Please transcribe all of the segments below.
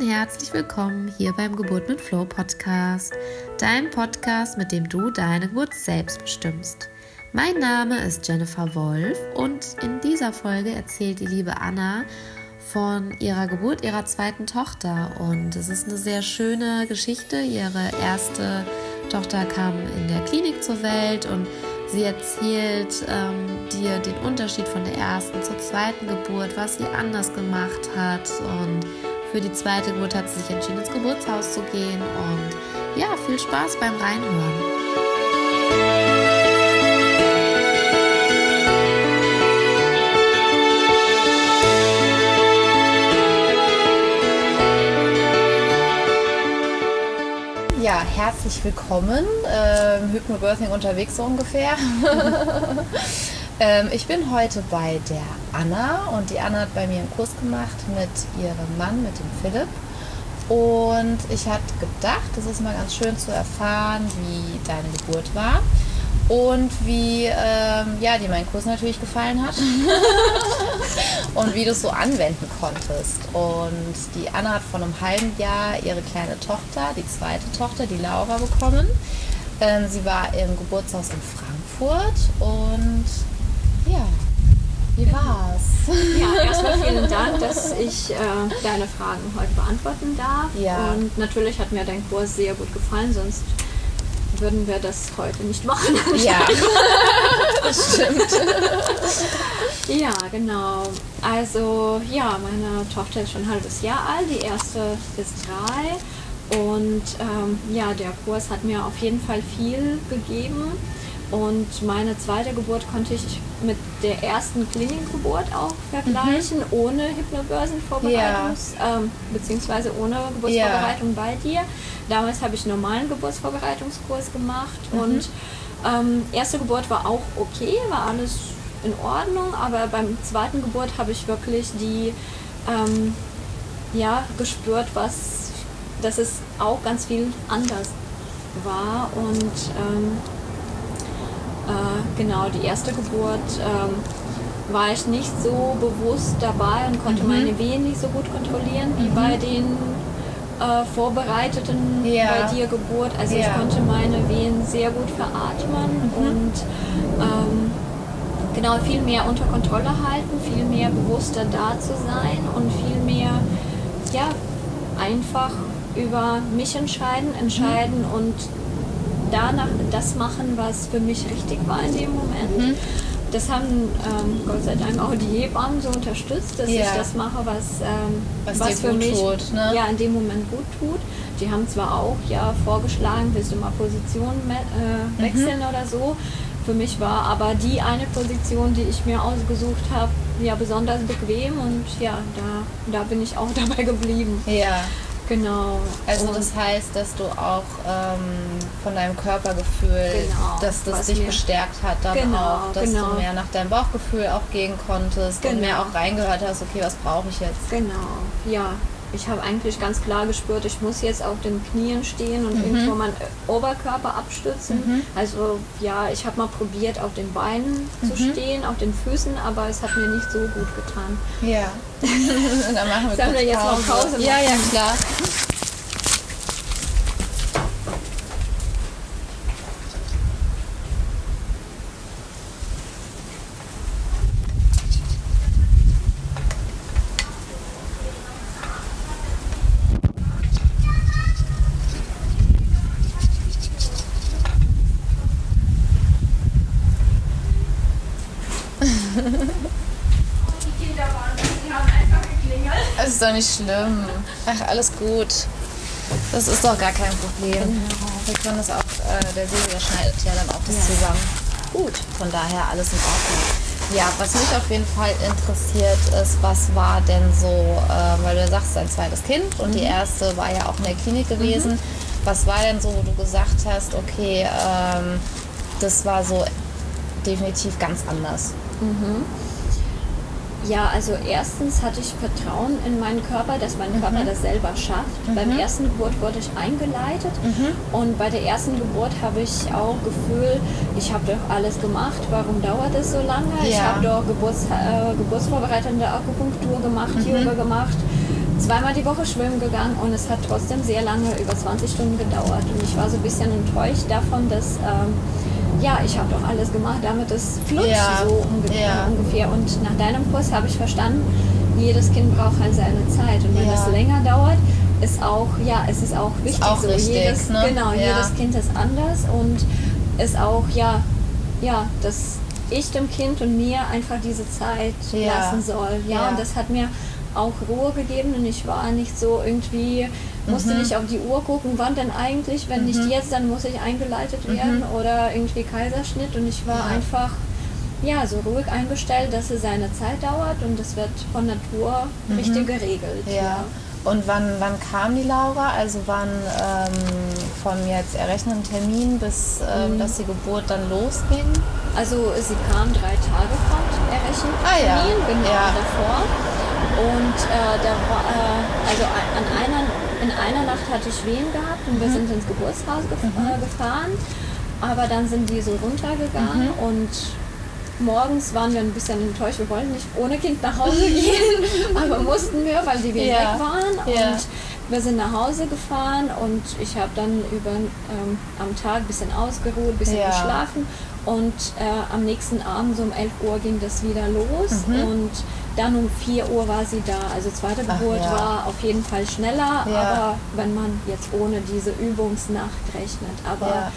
und herzlich willkommen hier beim Geburt mit Flow Podcast, dein Podcast, mit dem du deine Geburt selbst bestimmst. Mein Name ist Jennifer Wolf und in dieser Folge erzählt die liebe Anna von ihrer Geburt ihrer zweiten Tochter und es ist eine sehr schöne Geschichte. Ihre erste Tochter kam in der Klinik zur Welt und Sie erzählt ähm, dir den Unterschied von der ersten zur zweiten Geburt, was sie anders gemacht hat. Und für die zweite Geburt hat sie sich entschieden, ins Geburtshaus zu gehen. Und ja, viel Spaß beim Reinhören. Ja, herzlich willkommen. Ähm, Hypnobirthing unterwegs so ungefähr. ähm, ich bin heute bei der Anna und die Anna hat bei mir einen Kurs gemacht mit ihrem Mann, mit dem Philipp. Und ich hatte gedacht, es ist mal ganz schön zu erfahren, wie deine Geburt war und wie ähm, ja, dir mein Kurs natürlich gefallen hat und wie du es so anwenden konntest. Und die Anna hat vor einem halben Jahr ihre kleine Tochter, die zweite Tochter, die Laura, bekommen. Ähm, sie war im Geburtshaus in Frankfurt und ja, wie genau. war's? Ja, erstmal vielen Dank, dass ich äh, deine Fragen heute beantworten darf. Ja. Und natürlich hat mir dein Kurs sehr gut gefallen, sonst würden wir das heute nicht machen. Ja, das stimmt. ja, genau. Also, ja, meine Tochter ist schon ein halbes Jahr alt, die erste ist drei. Und ähm, ja, der Kurs hat mir auf jeden Fall viel gegeben. Und meine zweite Geburt konnte ich mit der ersten Klinikgeburt auch vergleichen, mhm. ohne Hypnobörsenvorbereitungs, ja. ähm, beziehungsweise ohne Geburtsvorbereitung ja. bei dir. Damals habe ich einen normalen Geburtsvorbereitungskurs gemacht mhm. und ähm, erste Geburt war auch okay, war alles in Ordnung, aber beim zweiten Geburt habe ich wirklich die ähm, ja gespürt, was dass es auch ganz viel anders war und ähm, äh, genau, die erste Geburt ähm, war ich nicht so bewusst dabei und konnte mhm. meine Wehen nicht so gut kontrollieren wie mhm. bei den äh, vorbereiteten ja. bei dir Geburt. Also ja. ich konnte meine Wehen sehr gut veratmen mhm. und ähm, genau viel mehr unter Kontrolle halten, viel mehr bewusster da zu sein und viel mehr ja einfach über mich entscheiden, entscheiden mhm. und danach das machen, was für mich richtig war in dem Moment. Mhm. Das haben ähm, Gott sei Dank auch die Hebammen so unterstützt, dass ja. ich das mache, was, ähm, was, was für mich tut, ne? ja, in dem Moment gut tut. Die haben zwar auch ja vorgeschlagen, willst du mal Position äh, wechseln mhm. oder so. Für mich war aber die eine Position, die ich mir ausgesucht habe, ja besonders bequem und ja, da, da bin ich auch dabei geblieben. Ja. Genau. Also das heißt, dass du auch ähm, von deinem Körpergefühl, genau, dass das dich bestärkt hat, dann genau, auch, dass genau. du mehr nach deinem Bauchgefühl auch gehen konntest und mehr genau. auch reingehört hast, okay, was brauche ich jetzt? Genau, ja ich habe eigentlich ganz klar gespürt, ich muss jetzt auf den Knien stehen und mhm. irgendwo meinen Oberkörper abstützen. Mhm. Also ja, ich habe mal probiert, auf den Beinen mhm. zu stehen, auf den Füßen, aber es hat mir nicht so gut getan. Ja. Dann machen wir, Sollen wir jetzt noch Pause machen? Ja, ja, klar. Nicht schlimm. Ach, alles gut. Das ist doch gar kein Problem. Genau. Wir können das auch, äh, der Silvia schneidet ja dann auch das ja. zusammen. Gut, von daher alles in Ordnung. Ja, was mich auf jeden Fall interessiert ist, was war denn so, äh, weil du sagst, dein zweites Kind und mhm. die erste war ja auch in der Klinik gewesen. Mhm. Was war denn so, wo du gesagt hast, okay, ähm, das war so definitiv ganz anders? Mhm. Ja, also erstens hatte ich Vertrauen in meinen Körper, dass mein Körper mhm. das selber schafft. Mhm. Beim ersten Geburt wurde ich eingeleitet mhm. und bei der ersten Geburt habe ich auch Gefühl, ich habe doch alles gemacht, warum dauert es so lange? Ja. Ich habe doch Geburts, äh, geburtsvorbereitende Akupunktur gemacht, mhm. Yoga gemacht, zweimal die Woche schwimmen gegangen und es hat trotzdem sehr lange, über 20 Stunden gedauert. Und ich war so ein bisschen enttäuscht davon, dass ähm, ja, ich habe doch alles gemacht, damit es flutscht ja. so unge ja. ungefähr. Und nach deinem Kurs habe ich verstanden, jedes Kind braucht halt seine Zeit. Und wenn ja. das länger dauert, ist auch, ja, es ist auch wichtig. Ist auch so. Richtig, jedes, ne? Genau, jedes Kind ist anders und ist auch, ja, ja, dass ich dem Kind und mir einfach diese Zeit lassen soll. Ja, und das hat mir auch Ruhe gegeben und ich war nicht so irgendwie, musste mhm. nicht auf die Uhr gucken, wann denn eigentlich, wenn mhm. nicht jetzt, dann muss ich eingeleitet mhm. werden mhm. oder irgendwie Kaiserschnitt und ich war ja. einfach ja, so ruhig eingestellt, dass es seine Zeit dauert und es wird von Natur mhm. richtig geregelt. Ja. ja. Und wann, wann kam die Laura? Also wann ähm, vom jetzt errechneten Termin bis ähm, mhm. dass die Geburt dann losging? Also sie kam drei Tage vom errechneten ah, Termin, ja. genau ja. davor. Und äh, da äh, also an einer, in einer Nacht hatte ich Wehen gehabt und wir mhm. sind ins Geburtshaus gef mhm. äh, gefahren. Aber dann sind die so runtergegangen mhm. und morgens waren wir ein bisschen enttäuscht. Wir wollten nicht ohne Kind nach Hause gehen, aber mussten wir, weil die Wehen ja. weg waren. Ja. Und wir sind nach Hause gefahren und ich habe dann über, ähm, am Tag ein bisschen ausgeruht, ein bisschen ja. geschlafen. Und äh, am nächsten Abend, so um 11 Uhr, ging das wieder los. Mhm. Und dann um 4 Uhr war sie da. Also zweite Geburt ja. war auf jeden Fall schneller, ja. aber wenn man jetzt ohne diese Übungsnacht rechnet. Aber ja.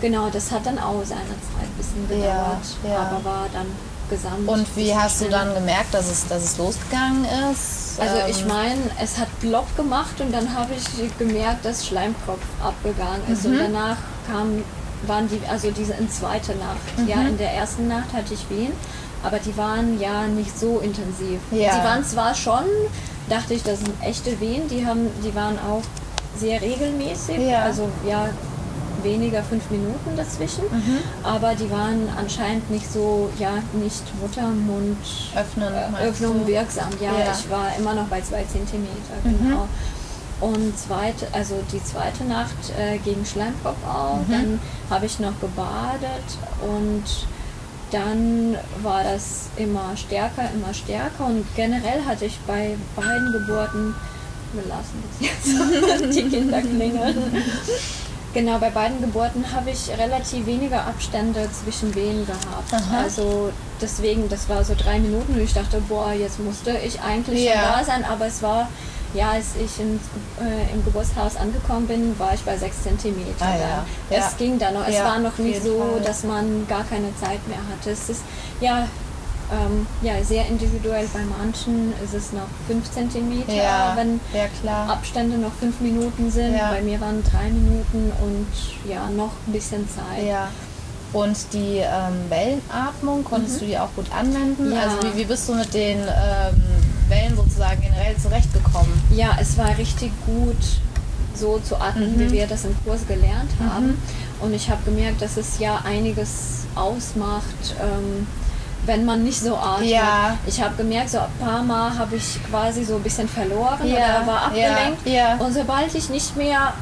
genau, das hat dann auch seine Zeit ein bisschen gedauert, aber war dann gesamt. Und wie hast schnell. du dann gemerkt, dass es, dass es losgegangen ist? Also ich ähm, meine, es hat Block gemacht und dann habe ich gemerkt, dass Schleimkopf abgegangen ist. Mhm. Und danach kam, waren die, also diese in zweite Nacht. Mhm. Ja, in der ersten Nacht hatte ich Wehen aber die waren ja nicht so intensiv. Ja. Sie waren zwar schon, dachte ich, das sind echte Wehen, die, haben, die waren auch sehr regelmäßig, ja. also ja, weniger fünf Minuten dazwischen, mhm. aber die waren anscheinend nicht so, ja, nicht Muttermund Öffnen, äh, Öffnung wirksam. Ja, ja, ich war immer noch bei zwei Zentimeter, mhm. genau. Und zweite, also die zweite Nacht äh, gegen Schleimkopf auch. Mhm. Dann habe ich noch gebadet und dann war das immer stärker, immer stärker und generell hatte ich bei beiden Geburten, wir lassen das jetzt, die Kinder klingeln. Genau, bei beiden Geburten habe ich relativ weniger Abstände zwischen Wehen gehabt. Aha. Also deswegen, das war so drei Minuten und ich dachte, boah, jetzt musste ich eigentlich ja. schon da sein, aber es war ja, als ich im, äh, im Geburtshaus angekommen bin, war ich bei 6 cm. Ah, ja. Es ja. ging dann noch. Es ja, war noch nicht so, Fall. dass man gar keine Zeit mehr hatte. Es ist ja, ähm, ja sehr individuell. Bei manchen ist es noch 5 cm, wenn Abstände noch 5 Minuten sind. Bei mir waren 3 Minuten und ja, noch ein bisschen Zeit. Und die ähm, Wellenatmung, konntest mhm. du die auch gut anwenden? Also wie, wie bist du mit den ähm, Wellen sozusagen generell zurechtgekommen? Ja, es war richtig gut so zu atmen, mhm. wie wir das im Kurs gelernt mhm. haben. Mhm. Und ich habe gemerkt, dass es ja einiges ausmacht, ähm, wenn man nicht so atmet. Ja. Ich habe gemerkt, so ein paar Mal habe ich quasi so ein bisschen verloren ja. oder war abgelenkt. Ja. Und sobald ich nicht mehr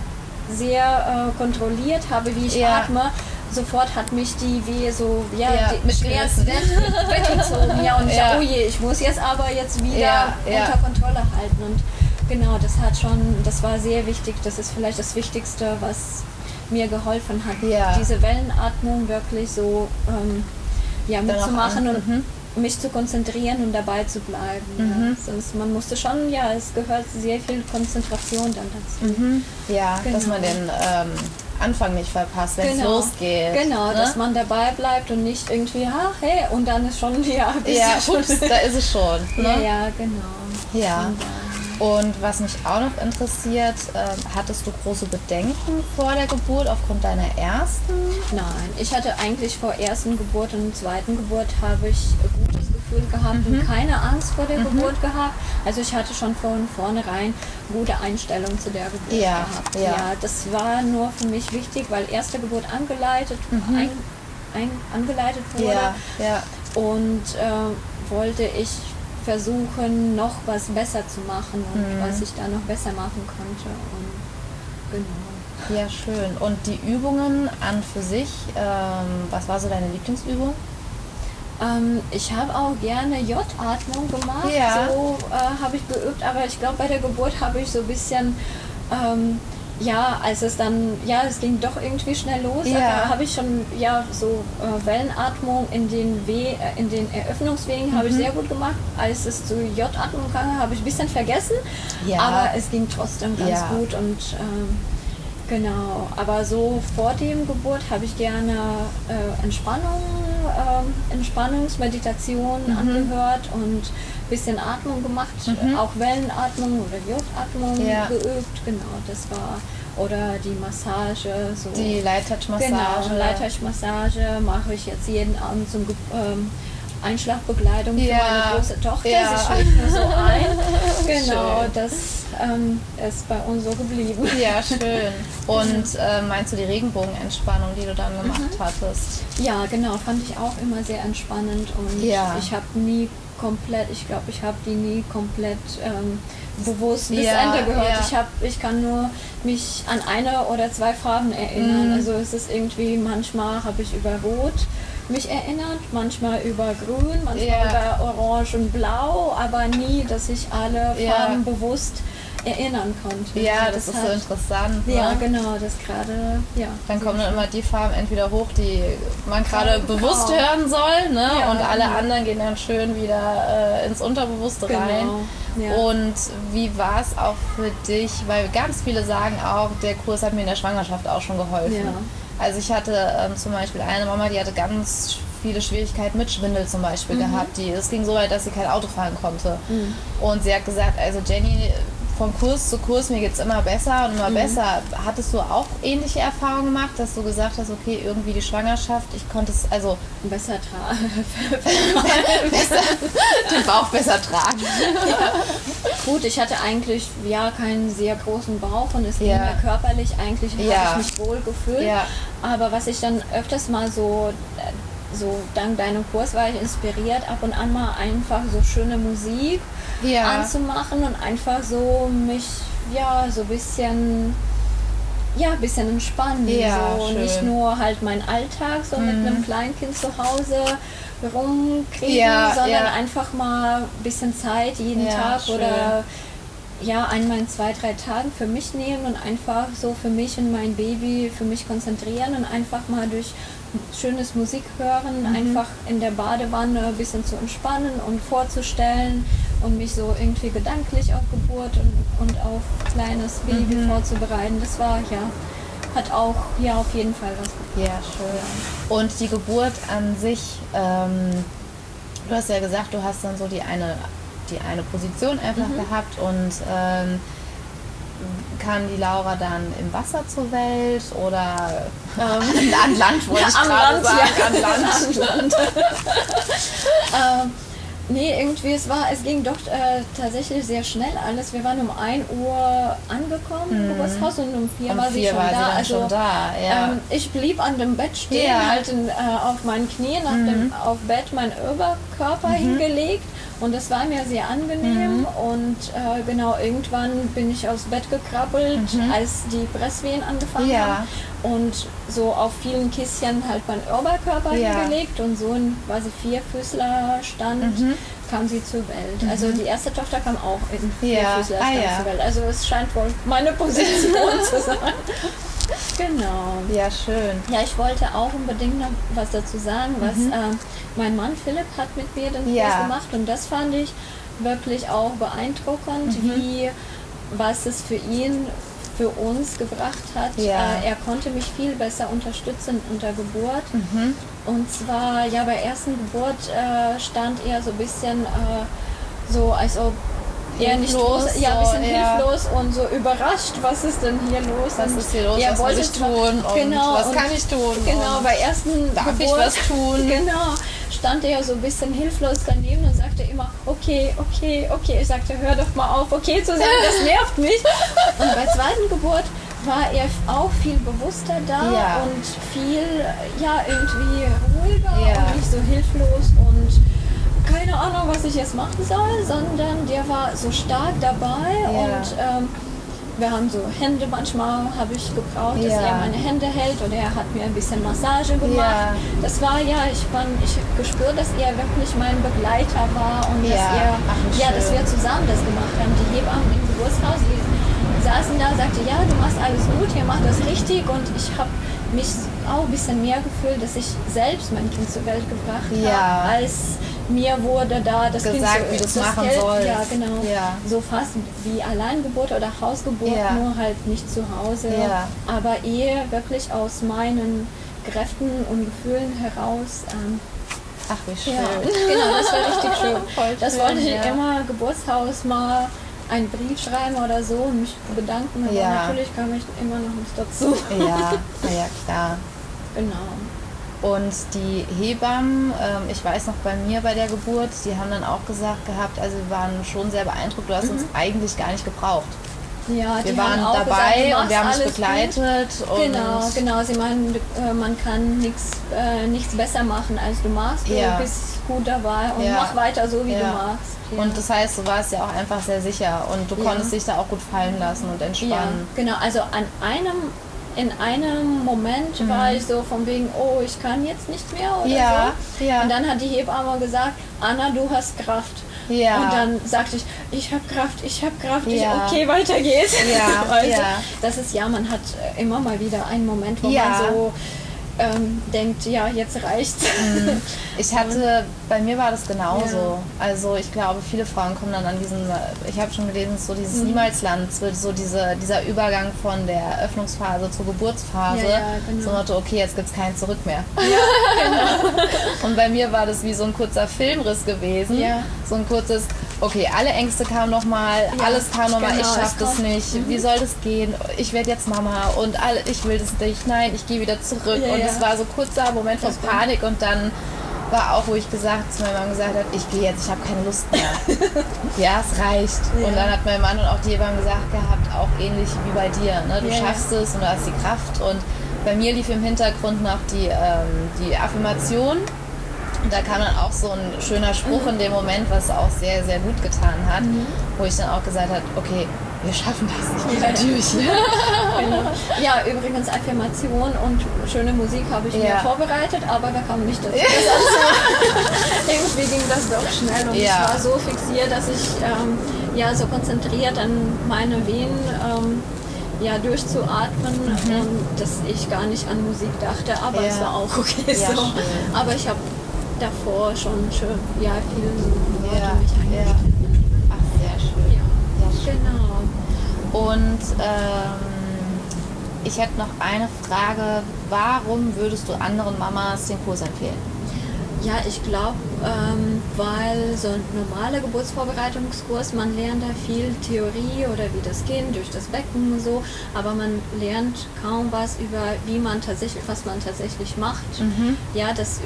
sehr äh, kontrolliert habe, wie ich atme, sofort hat mich die Wehe so, ja, ja die, schwerst weggezogen. Ja, und ich ja. oh je, ich muss jetzt aber jetzt wieder ja, unter Kontrolle halten. Und genau, das hat schon, das war sehr wichtig. Das ist vielleicht das Wichtigste, was mir geholfen hat, diese Wellenatmung wirklich so ähm, ja, mitzumachen und mhm. mich zu konzentrieren und dabei zu bleiben. Mhm. Sonst man musste schon, ja, es gehört sehr viel Konzentration dann dazu. Mhm. Ja, genau. dass man den ähm, Anfang nicht verpasst, wenn es genau. losgeht. Genau, ne? dass man dabei bleibt und nicht irgendwie, ach hey, und dann ist schon, ja, ja ups, da ist es schon. Ne? Ja, ja, genau. Ja. Und was mich auch noch interessiert, äh, hattest du große Bedenken vor der Geburt aufgrund deiner ersten? Nein, ich hatte eigentlich vor ersten Geburt und zweiten Geburt habe ich gutes Gefühl gehabt mhm. und keine Angst vor der mhm. Geburt gehabt. Also ich hatte schon von vornherein gute Einstellung zu der Geburt ja, gehabt. Ja. ja, das war nur für mich wichtig, weil erste Geburt angeleitet, mhm. ein, ein, angeleitet wurde. Ja, ja. Und äh, wollte ich versuchen, noch was besser zu machen und mhm. was ich da noch besser machen konnte. Und genau. Ja, schön. Und die Übungen an für sich, ähm, was war so deine Lieblingsübung? Ähm, ich habe auch gerne J-Atmung gemacht. Ja. So äh, habe ich geübt, aber ich glaube, bei der Geburt habe ich so ein bisschen. Ähm, ja, als es dann, ja, es ging doch irgendwie schnell los, Ja. da habe ich schon, ja, so äh, Wellenatmung in den, We äh, in den Eröffnungswegen habe ich Mhm. sehr gut gemacht. Als es zu J-Atmung kam, habe ich ein bisschen vergessen, Ja. aber es ging trotzdem ganz Ja. gut und ähm, genau. Aber so vor dem Geburt habe ich gerne äh, Entspannung, ähm, Entspannungsmeditation Mhm. angehört und ein bisschen Atmung gemacht, Mhm. auch Wellenatmung oder J-Atmung Ja. geübt. Genau, das war oder die Massage, so Die Light-Touch-Massage. Genau, Light-Touch-Massage mache ich jetzt jeden Abend zum Ge ähm, Einschlafbegleitung für Ja. meine große Tochter. Ja. Sie schläft nur so ein. Genau, Schön. das ähm, ist bei uns so geblieben. Ja, schön. Und äh, meinst du die Regenbogenentspannung, die du dann gemacht Mhm. hattest? Ja, genau, fand ich auch immer sehr entspannend und Ja. ich habe nie komplett, ich glaube, ich habe die nie komplett ähm, bewusst bis Ja, Ende gehört. ja. Ich, hab, ich kann nur mich an eine oder zwei Farben erinnern. Mhm. Also es ist irgendwie, manchmal habe ich über Rot mich erinnert, manchmal über Grün, manchmal Ja. über Orange und Blau, aber nie, dass ich alle Ja. Farben bewusst erinnern konnte. Ja, Also das ist so hat- interessant. Ja, ne? genau, das gerade, ja. Dann kommen dann immer die Farben entweder hoch, die man gerade Genau. bewusst hören soll, ne? Ja, und alle genau. anderen gehen dann schön wieder äh, ins Unterbewusste rein. Genau. Ja. Und wie war es auch für dich? Weil ganz viele sagen auch, der Kurs hat mir in der Schwangerschaft auch schon geholfen. Also ich hatte ähm, zum Beispiel eine Mama, die hatte ganz viele Schwierigkeiten mit Schwindel zum Beispiel gehabt. Die, es ging so weit, dass sie kein Auto fahren konnte. Mhm. Und sie hat gesagt, also Jenny, von Kurs zu Kurs, mir geht es immer besser und immer Mhm. besser. Hattest du auch ähnliche Erfahrungen gemacht, dass du gesagt hast, okay, irgendwie die Schwangerschaft, ich konnte es, also besser tragen. den Bauch besser tragen. Gut, ich hatte eigentlich ja keinen sehr großen Bauch und es ging Ja. mir körperlich eigentlich Ja. habe ich mich wohl gefühlt. Ja. Aber was ich dann öfters mal so äh, so dank deinem Kurs war ich inspiriert, ab und an mal einfach so schöne Musik Ja. anzumachen und einfach so mich ja so ein bisschen ja, ein bisschen entspannen. Ja, so schön. nicht nur halt mein Alltag so mit einem Kleinkind zu Hause rumkriegen, Ja, sondern ja. einfach mal ein bisschen Zeit jeden Ja, Tag schön. oder ja, einmal in zwei, drei Tagen für mich nehmen und einfach so für mich und mein Baby für mich konzentrieren und einfach mal durch schönes Musik hören, Mhm. einfach in der Badewanne ein bisschen zu entspannen und vorzustellen und mich so irgendwie gedanklich auf Geburt und, und auf kleines Baby Mhm. vorzubereiten. Das war ja, hat auch ja auf jeden Fall was Ja, schön. Und die Geburt an sich, ähm, du hast ja gesagt, du hast dann so die eine, die eine Position einfach Mhm. gehabt und ähm, kam die Laura dann im Wasser zur Welt oder an, an Land, wollte ich gerade sagen. ja. An Land. Land. nee, irgendwie, es war, es ging doch äh, tatsächlich sehr schnell alles. Wir waren um 1 Uhr angekommen im Geburtshaus und um 4 Um war sie vier schon war sie da. also, schon da, ja. ähm, ich blieb an dem Bett stehen, Ja. Mhm. halt in, äh, auf meinen Knien, auf dem auf Bett mein Oberkörper hingelegt. Und das war mir sehr angenehm. Mhm. Und äh, genau, irgendwann bin ich aufs Bett gekrabbelt, als die Presswehen angefangen Mhm. Ja. haben. Und so auf vielen Kisschen halt mein Oberkörper Ja. hingelegt und so in quasi Vierfüßler stand, Mhm. kam sie zur Welt. Also die erste Tochter kam auch in Ja. Vierfüßler Ah, ja. zur Welt. Also es scheint wohl meine Position zu sein. Genau. Ja, schön. Ja, ich wollte auch unbedingt noch was dazu sagen, was ähm, mein Mann Philipp hat mit mir Mhm. Ja. Kurs gemacht und das fand ich wirklich auch beeindruckend, Mhm. wie was es für ihn für uns gebracht hat. Ja. Äh, er konnte mich viel besser unterstützen unter Geburt. Mhm. Und zwar, ja, bei ersten Geburt äh, stand er so ein bisschen äh, so, als ob er nicht Hilflos, wusste, ja, ein so, bisschen ja. hilflos und so überrascht, was ist denn hier los? Was ist hier los? er was wollte ich tun? Und genau, was kann ich tun? Genau, bei ersten darf ich Geburt, was tun? Genau, stand er so ein bisschen hilflos daneben und sagte immer, okay, okay, okay. Ich sagte, hör doch mal auf, okay zu sagen, das nervt mich. Und bei zweiten Geburt war er auch viel bewusster da Ja. und viel, ja, irgendwie ruhiger Ja. und nicht so hilflos und keine Ahnung, was ich jetzt machen soll, sondern der war so stark dabei Ja. und ähm, wir haben so Hände manchmal, habe ich gebraucht, dass er meine Hände hält oder er hat mir ein bisschen Massage gemacht. Das war ja, ich fand, ich gespürt, dass er wirklich mein Begleiter war und dass er, Ach, ja, dass wir zusammen das gemacht haben. Die Hebammen im Geburtshaus, die saßen da, sagte, ja, du machst alles gut, ihr macht das richtig und ich habe mich auch ein bisschen mehr gefühlt, dass ich selbst mein Kind zur Welt gebracht ja. habe, als mir wurde da das gesagt, Kind wie du es machen Geld, sollst. Ja, genau. Ja. So fast wie Alleingeburt oder Hausgeburt, ja. nur halt nicht zu Hause. Ja. Aber eher wirklich aus meinen Kräften und Gefühlen heraus. Ähm, Ach, wie schön. Genau, das war richtig schön. Voll das wollte ich immer Geburtshaus mal einen Brief schreiben oder so und mich bedanken, aber natürlich kam ich immer noch nicht dazu. Ja, ja, klar. Genau. Und die Hebammen, ähm, ich weiß noch bei mir bei der Geburt, die haben dann auch gesagt gehabt, also wir waren schon sehr beändruckt, du hast mhm. uns eigentlich gar nicht gebraucht. Ja, wir waren dabei gesagt, und wir haben dich begleitet. genau, genau. Sie meinen, äh, man kann nichts, äh, nichts besser machen, als du machst. Du ja. bist gut dabei und ja. mach weiter so, wie ja. du machst. Und das heißt, du warst ja auch einfach sehr sicher und du konntest dich da auch gut fallen lassen und entspannen. genau. Also an einem in einem Moment mhm. war ich so von wegen, oh, ich kann jetzt nicht mehr oder ja, so. Ja. Und dann hat die Hebamme gesagt, Anna, du hast Kraft. Ja. Und dann sagte ich, ich habe Kraft, ich habe Kraft, ja. ich, okay, weiter geht's. Ja, also, ja. Das ist ja, man hat immer mal wieder einen Moment, wo man so ähm, denkt, ja, jetzt reicht's. Mhm. Ich hatte, bei mir war das genauso. Ja. Also ich glaube, viele Frauen kommen dann an diesen, ich habe schon gelesen, so dieses mhm. Niemalsland, so diese, dieser Übergang von der Öffnungsphase zur Geburtsphase. Ja, ja, genau. So Motto, okay, jetzt gibt es kein Zurück mehr. Ja, genau. Und bei mir war das wie so ein kurzer Filmriss gewesen. Ja. So ein kurzes, okay, alle Ängste kamen nochmal, ja, alles kam nochmal, genau, ich schaff das nicht, mhm. wie soll das gehen, ich werde jetzt Mama und alle, ich will das nicht, nein, ich gehe wieder zurück. Ja, und es war so ein kurzer Moment von Panik und dann war auch, wo ich gesagt zu meinem Mann gesagt habe, ich gehe jetzt, ich habe keine Lust mehr. ja, es reicht. Und dann hat mein Mann und auch die Hebamme gesagt gehabt, auch ähnlich wie bei dir, ne? du schaffst es und du hast die Kraft und bei mir lief im Hintergrund noch die, ähm, die Affirmation und da kam dann auch so ein schöner Spruch in dem Moment, was auch sehr, sehr gut getan hat, mhm. wo ich dann auch gesagt habe, okay, wir schaffen das nicht. Ja, natürlich. genau. Ja, übrigens Affirmation und schöne Musik habe ich ja. mir vorbereitet, aber wir kamen nicht dazu. Ja. irgendwie ging das doch schnell und ja. ich war so fixiert, dass ich ähm, ja so konzentriert an meine Venen ähm, ja, durchzuatmen, mhm. ähm, dass ich gar nicht an Musik dachte, aber es war auch okay so. Aber ich habe davor schon schön, ja, viel Worte ja, mich eingestellt. Ja. Ach, sehr schön. Ja, sehr schön. genau. Und ähm, ich hätte noch eine Frage. Warum würdest du anderen Mamas den Kurs empfehlen? Ja, ich glaube, ähm, weil so ein normaler Geburtsvorbereitungskurs, man lernt da viel Theorie oder wie das Kind durch das Becken und so, aber man lernt kaum was über, wie man tatsächlich, was man tatsächlich macht. Mhm. Ja, das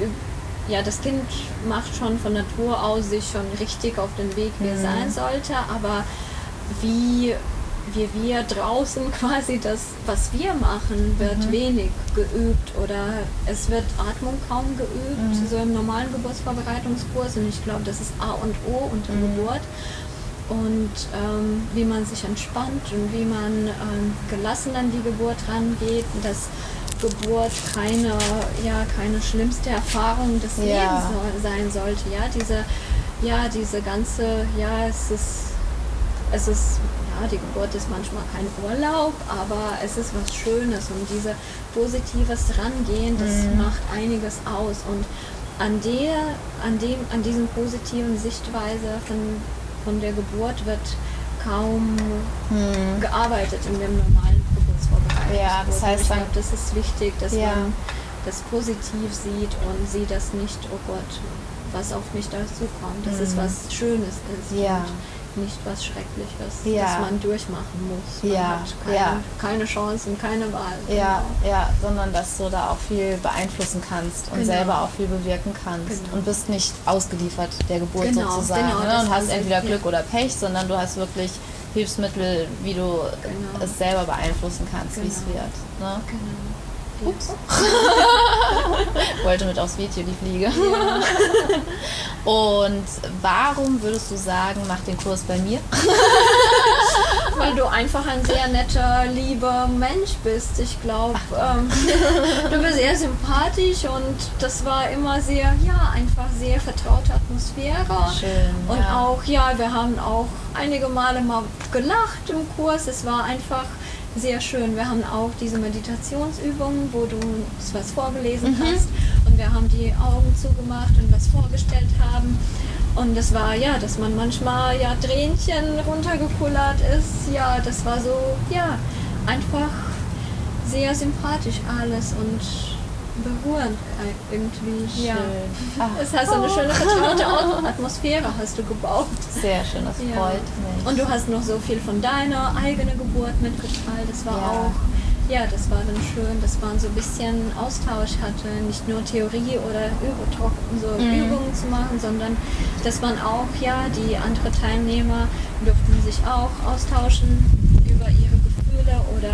ja, das Kind macht schon von Natur aus sich schon richtig auf den Weg, wie er mhm. sein sollte, aber wie, wie wir draußen quasi das, was wir machen, wird mhm. wenig geübt oder es wird Atmung kaum geübt, mhm. so im normalen Geburtsvorbereitungskurs und ich glaube, das ist A und O unter mhm. Geburt und ähm, wie man sich entspannt und wie man ähm, gelassen an die Geburt rangeht, dass Geburt keine, ja, keine schlimmste Erfahrung des ja. Lebens sein sollte. Ja, diese, ja, diese ganze, ja, es ist, es ist, ja, die Geburt ist manchmal kein Urlaub, aber es ist was Schönes und diese positives Rangehen, das mhm. macht einiges aus und an der, an dem, an diesem positiven Sichtweise von, von der Geburt wird kaum mhm. gearbeitet in dem normalen ja, das heißt ich dann, glaub, das ist wichtig, dass ja. man das positiv sieht und sieht das nicht, oh Gott, was auf mich dazu kommt, dass mhm. es was Schönes ist. Ja. nicht was Schreckliches, ja. das man durchmachen muss. Man ja. hat keine, ja. keine Chancen, keine Wahl. Ja, genau. ja, sondern dass du da auch viel beeinflussen kannst und genau. selber auch viel bewirken kannst genau. und bist nicht ausgeliefert der Geburt genau. sozusagen genau, ne? und hast entweder Glück oder Pech, sondern du hast wirklich Hilfsmittel, wie du genau. es selber beeinflussen kannst, genau. wie es wird. Ne? Genau. Ups. Wollte mit aufs Video die Fliege. Ja. Und warum würdest du sagen, mach den Kurs bei mir? weil du einfach ein sehr netter, lieber Mensch bist. Ich glaube, ähm, du bist sehr sympathisch und das war immer sehr, ja, einfach sehr vertraute Atmosphäre. Schön. Und ja. auch, ja, wir haben auch einige Male mal gelacht im Kurs. Es war einfach sehr schön. Wir haben auch diese Meditationsübungen, wo du was vorgelesen mhm. hast und wir haben die Augen zugemacht und was vorgestellt haben. Und das war ja, dass man manchmal ja Tränchen runtergekullert ist. Ja, das war so, ja, einfach sehr sympathisch alles und berührend irgendwie. Ja. Ach. Es hat so eine schöne vertraute Atmosphäre hast du gebaut. Sehr schön, das ja. freut mich. Und du hast noch so viel von deiner eigenen Geburt mitgeteilt. Das war ja. auch ja, das war dann schön, dass man so ein bisschen Austausch hatte, nicht nur Theorie oder so mhm. Übungen zu machen, sondern dass man auch, ja, die anderen Teilnehmer durften sich auch austauschen über ihre Gefühle oder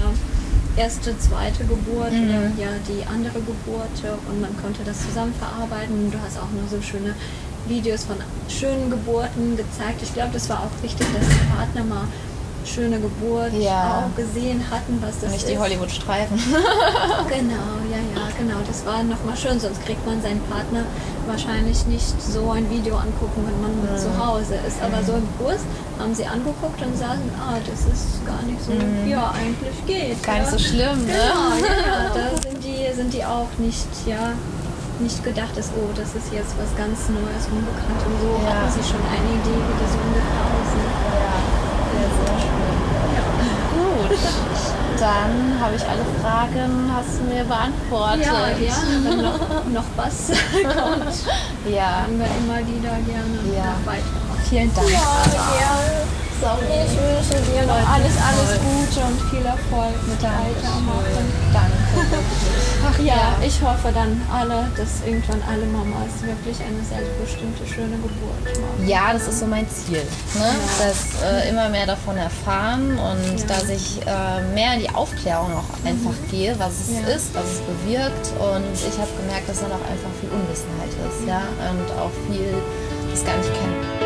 erste, zweite Geburt mhm. oder ja, die andere Geburt und man konnte das zusammen verarbeiten. Du hast auch noch so schöne Videos von schönen Geburten gezeigt. Ich glaube, das war auch wichtig, dass der Partner mal schöne Geburt ja. auch gesehen hatten, was das Nicht ist. die Hollywood-Streifen. genau, ja, ja, genau. Das war nochmal schön, sonst kriegt man seinen Partner wahrscheinlich nicht so ein Video angucken, wenn man mhm. zu Hause ist. Aber mhm. so im Kurs haben sie angeguckt und sagen, ah, das ist gar nicht so, mhm. ja, eigentlich geht. Gar nicht ja. so schlimm, ne? Genau, ja, ja. Da sind die, sind die auch nicht, ja, nicht gedacht ist, oh, das ist jetzt was ganz Neues, unbekannt und so ja. hatten sie schon eine Idee, wie das ungefähr aussieht. Ja, sehr, sehr schön. Gut, dann habe ich alle Fragen, hast du mir beantwortet. Ja, ja, wenn noch, noch was kommt, ja. können wir immer wieder gerne ja. Vielen Dank. Ja, gerne. Ich wünsche dir noch alles, alles Gute und viel Erfolg mit der Weitermachen. Danke. Ach ja, ich hoffe dann alle, dass irgendwann alle Mamas wirklich eine selbstbestimmte, schöne Geburt machen. Ja, das ist so mein Ziel. Ne? Ja. Dass äh, immer mehr davon erfahren und ja. dass ich äh, mehr in die Aufklärung auch einfach mhm. gehe, was es ja. ist, was es bewirkt. Und ich habe gemerkt, dass da noch einfach viel Unwissenheit ist. Ja? Und auch viel, das gar nicht kennen.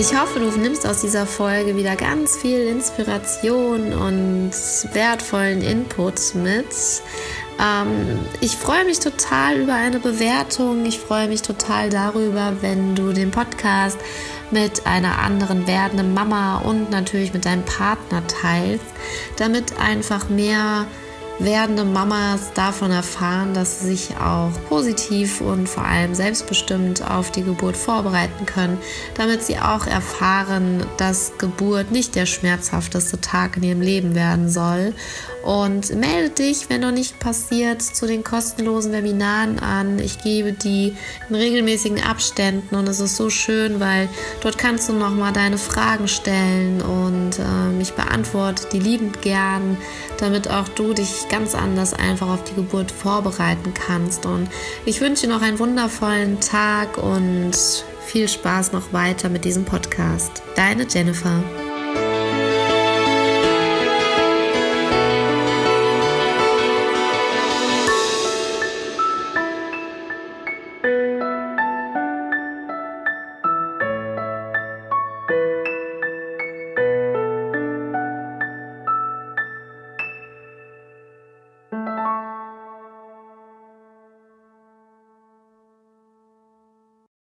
Ich hoffe, du nimmst aus dieser Folge wieder ganz viel Inspiration und wertvollen Input mit. Ähm, ich freue mich total über eine Bewertung. Ich freue mich total darüber, wenn du den Podcast mit einer anderen werdenden Mama und natürlich mit deinem Partner teilst, damit einfach mehr werdende Mamas davon erfahren, dass sie sich auch positiv und vor allem selbstbestimmt auf die Geburt vorbereiten können, damit sie auch erfahren, dass Geburt nicht der schmerzhafteste Tag in ihrem Leben werden soll und melde dich, wenn noch nicht passiert, zu den kostenlosen Webinaren an. Ich gebe die in regelmäßigen Abständen und es ist so schön, weil dort kannst du nochmal deine Fragen stellen und äh, ich beantworte die liebend gern, damit auch du dich ganz anders einfach auf die Geburt vorbereiten kannst. Und ich wünsche dir noch einen wundervollen Tag und viel Spaß noch weiter mit diesem Podcast. Deine Jennifer.